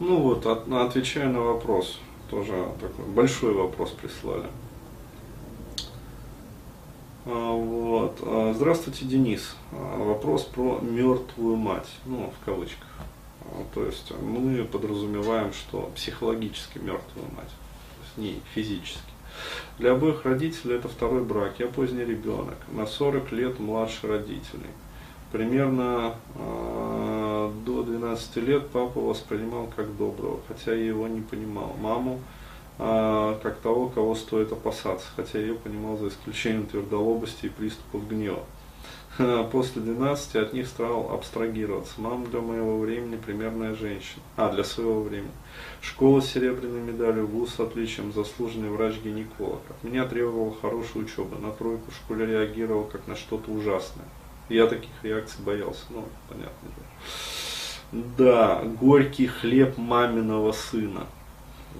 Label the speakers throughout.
Speaker 1: Ну вот, от, отвечая на вопрос, тоже такой большой вопрос прислали. А, вот. А, здравствуйте, Денис. А, вопрос про мертвую мать, ну, в кавычках. То есть мы подразумеваем, что психологически мертвую мать, то есть не физически. Для обоих родителей это второй брак. Я поздний ребенок, на 40 лет младше родителей. Примерно до 12 лет папа воспринимал как доброго, хотя я его не понимал. Маму э, как того, кого стоит опасаться, хотя я ее понимал за исключением твердолобости и приступов гнева. После 12 от них стал абстрагироваться. Мама для моего времени примерная женщина. А, для своего времени. Школа с серебряной медалью, вуз с отличием, заслуженный врач-гинеколог. От меня требовала хорошей учебы. На тройку в школе реагировал как на что-то ужасное. Я таких реакций боялся, ну, понятно. Да, горький хлеб маминого сына.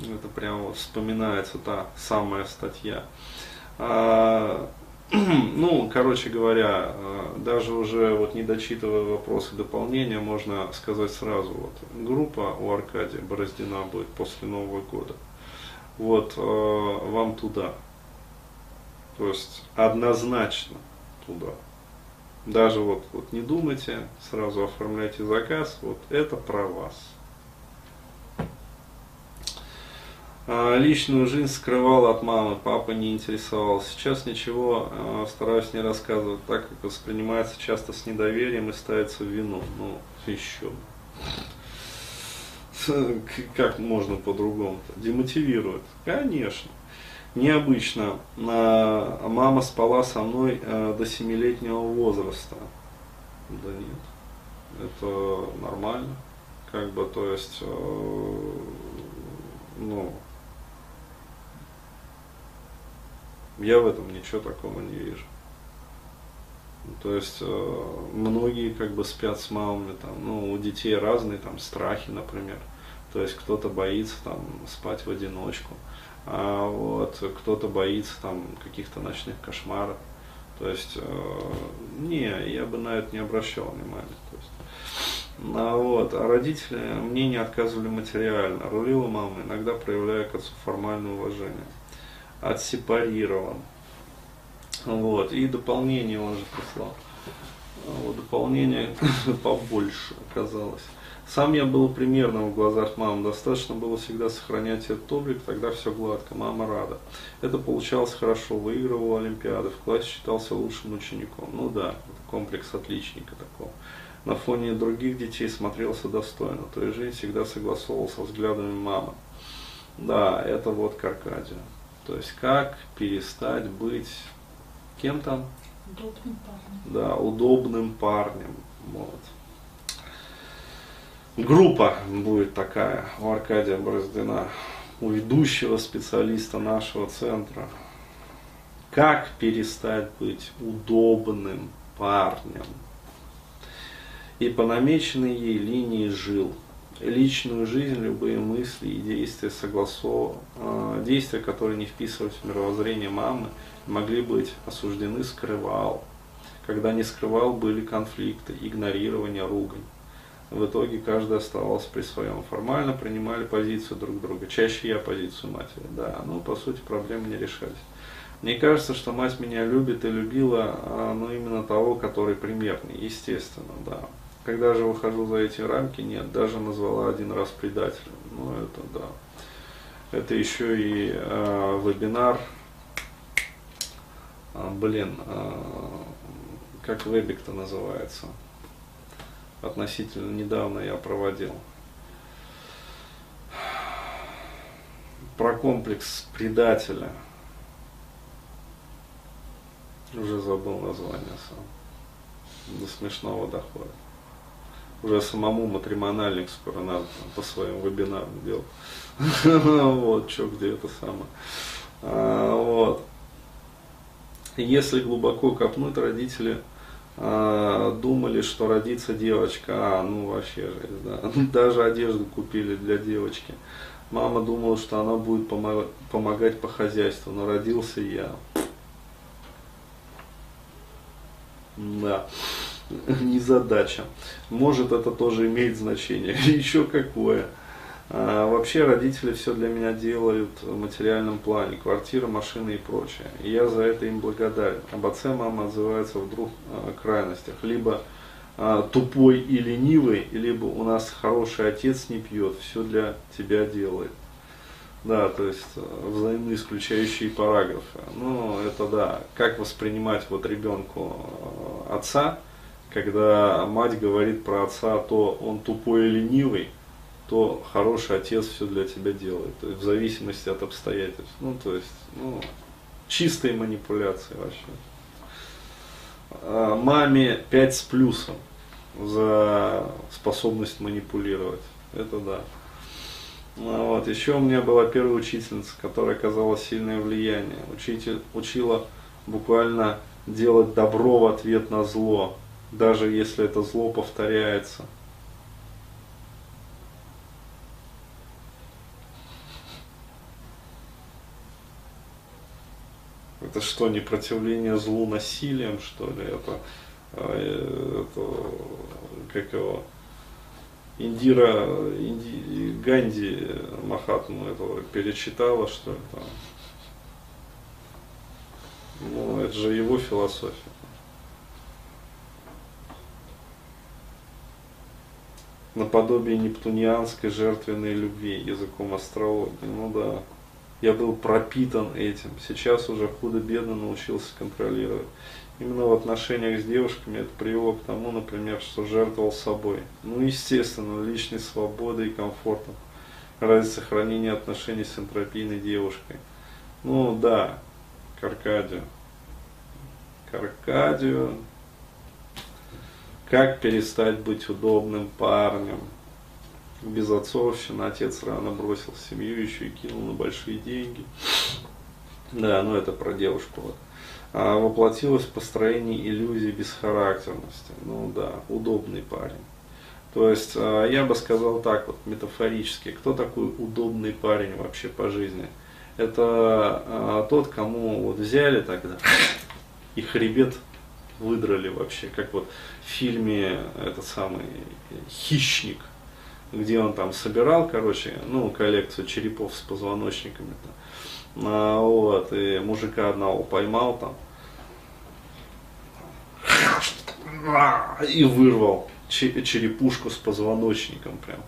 Speaker 1: Это прямо вот вспоминается та самая статья. А, ну, короче говоря, а, даже уже вот не дочитывая вопросы дополнения, можно сказать сразу, вот, группа у Аркадия Бороздина будет после Нового года. Вот, а, вам туда. То есть однозначно туда. Даже вот, вот не думайте, сразу оформляйте заказ, вот это про вас. А, личную жизнь скрывал от мамы, папа не интересовался. Сейчас ничего а, стараюсь не рассказывать, так как воспринимается часто с недоверием и ставится в вину. Ну, еще. Как можно по-другому-то? Демотивирует. Конечно необычно. Мама спала со мной э, до семилетнего возраста. Да нет, это нормально. Как бы, то есть, э, ну, я в этом ничего такого не вижу. То есть э, многие как бы спят с мамами, там, ну, у детей разные там страхи, например. То есть кто-то боится там спать в одиночку а вот, кто-то боится там каких-то ночных кошмаров. То есть, э, не, я бы на это не обращал внимания. То есть, а вот, а родители мне не отказывали материально. Рулила мама, иногда проявляя к отцу формальное уважение. Отсепарирован. Вот, и дополнение он же прислал. Вот, дополнение побольше оказалось. Сам я был примерным в глазах мамы, достаточно было всегда сохранять этот облик, тогда все гладко, мама рада. Это получалось хорошо, выигрывал Олимпиады, в классе считался лучшим учеником. Ну да, комплекс отличника такого. На фоне других детей смотрелся достойно, то есть жизнь всегда согласовывался взглядами мамы. Да, это вот Каркадия. То есть как перестать быть кем-то?
Speaker 2: Удобным парнем.
Speaker 1: Да, удобным парнем. Вот. Группа будет такая у Аркадия Бороздина, у ведущего специалиста нашего центра. Как перестать быть удобным парнем? И по намеченной ей линии жил. Личную жизнь, любые мысли и действия согласов... Э, действия, которые не вписывались в мировоззрение мамы, могли быть осуждены, скрывал. Когда не скрывал, были конфликты, игнорирование, ругань. В итоге каждый оставался при своем. Формально принимали позицию друг друга. Чаще я позицию матери, да. Но по сути проблемы не решались. Мне кажется, что мать меня любит и любила, а, ну, именно того, который примерный, естественно, да. Когда же выхожу за эти рамки, нет, даже назвала один раз предателем. Ну, это да. Это еще и э, вебинар, а, блин, э, как вебик-то называется? Относительно недавно я проводил. Про комплекс предателя. Уже забыл название сам. До смешного доходит. Уже самому матримональник скоро надо по своим вебинарам делать. Вот, что где это самое. А, вот. Если глубоко копнуть, родители думали, что родится девочка, а, ну вообще же, да. Даже одежду купили для девочки. Мама думала, что она будет помогать, помогать по хозяйству, но родился я. Да, не задача. Может это тоже имеет значение. Еще какое. А, вообще родители все для меня делают в материальном плане, квартира, машины и прочее. И я за это им благодарен. Об отце мама отзывается в двух а, крайностях. Либо а, тупой и ленивый, либо у нас хороший отец не пьет, все для тебя делает. Да, то есть а, взаимно исключающие параграфы. Ну, это да. Как воспринимать вот ребенку а, отца, когда мать говорит про отца, то он тупой и ленивый, то хороший отец все для тебя делает. То есть в зависимости от обстоятельств. Ну, то есть, ну, чистые манипуляции вообще. А, маме 5 с плюсом за способность манипулировать. Это да. А вот. Еще у меня была первая учительница, которая оказала сильное влияние. Учитель учила буквально делать добро в ответ на зло, даже если это зло повторяется. Это что, непротивление злу насилием, что ли? Это, а, это как его, Индира, Инди, Ганди Махатму этого перечитала, что это. Ну, это же его философия. Наподобие нептунианской жертвенной любви языком астрологии. Ну да я был пропитан этим. Сейчас уже худо-бедно научился контролировать. Именно в отношениях с девушками это привело к тому, например, что жертвовал собой. Ну, естественно, личной свободой и комфортом ради сохранения отношений с энтропийной девушкой. Ну, да, к Аркадию. Как перестать быть удобным парнем? Безотцовщина, отец рано бросил семью еще и кинул на большие деньги. Да, ну это про девушку. Вот. А воплотилось в построении иллюзии бесхарактерности. Ну да, удобный парень. То есть а, я бы сказал так вот метафорически, кто такой удобный парень вообще по жизни? Это а, тот, кому вот взяли тогда и хребет выдрали вообще, как вот в фильме этот самый хищник, где он там собирал, короче, ну, коллекцию черепов с позвоночниками. -то. А, вот, и мужика одного поймал там. И вырвал черепушку с позвоночником прям.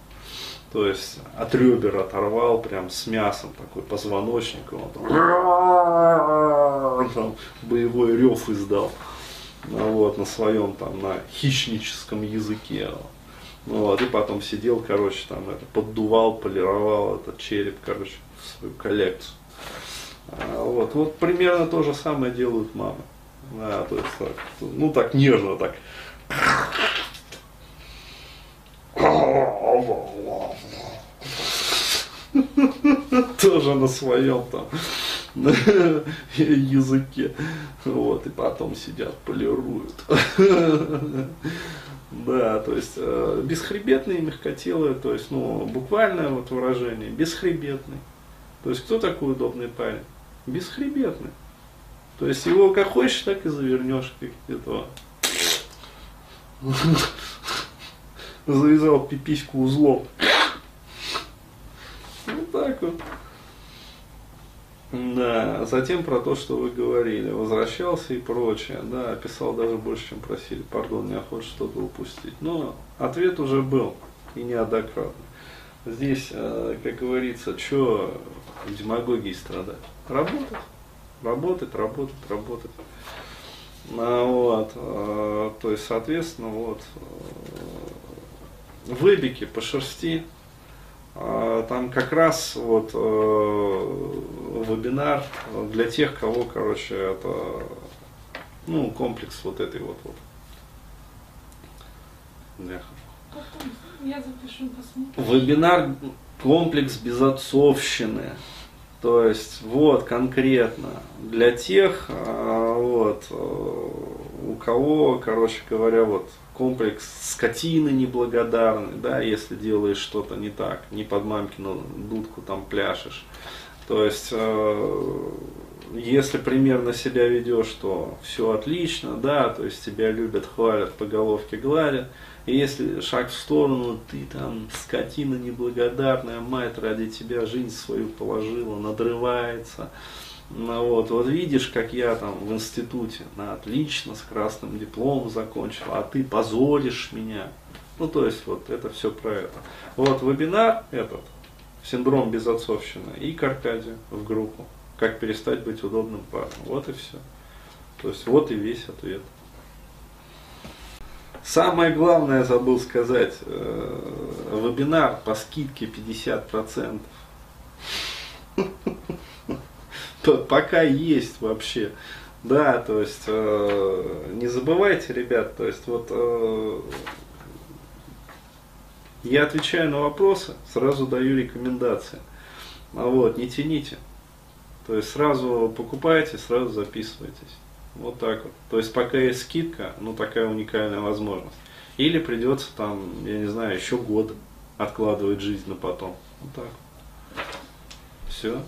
Speaker 1: То есть от ребер оторвал прям с мясом такой позвоночник. Он там, там боевой рев издал. Ну, вот, на своем там, на хищническом языке. Вот, и потом сидел, короче, там это, поддувал, полировал этот череп, короче, свою коллекцию. А, вот, вот примерно то же самое делают мамы. Да, то есть так, ну так нежно так. Тоже на своем там языке. Вот, и потом сидят, полируют. Да, то есть э, бесхребетные мягкотелые, то есть, ну, буквальное вот выражение, бесхребетный. То есть, кто такой удобный парень? Бесхребетный. То есть, его как хочешь, так и завернешь, как этого. Завязал пипиську узлом. Вот так вот. Да, затем про то, что вы говорили, возвращался и прочее, да, описал даже больше, чем просили, пардон, не охота что-то упустить. Но ответ уже был, и неоднократно. Здесь, э, как говорится, что демагогии страдать? Работать, работать, работать, работать. А, вот, а, то есть, соответственно, вот, э, выбеги по шерсти, а, там как раз вот э, вебинар для тех, кого, короче, это, ну, комплекс вот этой вот вот. Я запишу, посмотрим. Вебинар комплекс безотцовщины. То есть, вот, конкретно, для тех, а, вот, э, у кого, короче говоря, вот, комплекс скотины неблагодарный, да, если делаешь что-то не так, не под мамкину дудку там пляшешь. То есть, э, если примерно себя ведешь, то все отлично, да, то есть тебя любят, хвалят, по головке гладят, И если шаг в сторону, ты там скотина неблагодарная, мать ради тебя жизнь свою положила, надрывается. Ну, вот, вот видишь, как я там в институте на отлично, с красным дипломом закончил, а ты позоришь меня. Ну, то есть, вот это все про это. Вот вебинар этот, синдром безотцовщины, и к в группу. Как перестать быть удобным парнем. Вот и все. То есть, вот и весь ответ. Самое главное забыл сказать, э, вебинар по скидке 50%. Пока есть вообще. Да, то есть э, не забывайте, ребят, то есть вот э, я отвечаю на вопросы, сразу даю рекомендации. А вот, не тяните. То есть сразу покупайте, сразу записывайтесь. Вот так вот. То есть пока есть скидка, ну такая уникальная возможность. Или придется там, я не знаю, еще год откладывать жизнь на потом. Вот так. Все.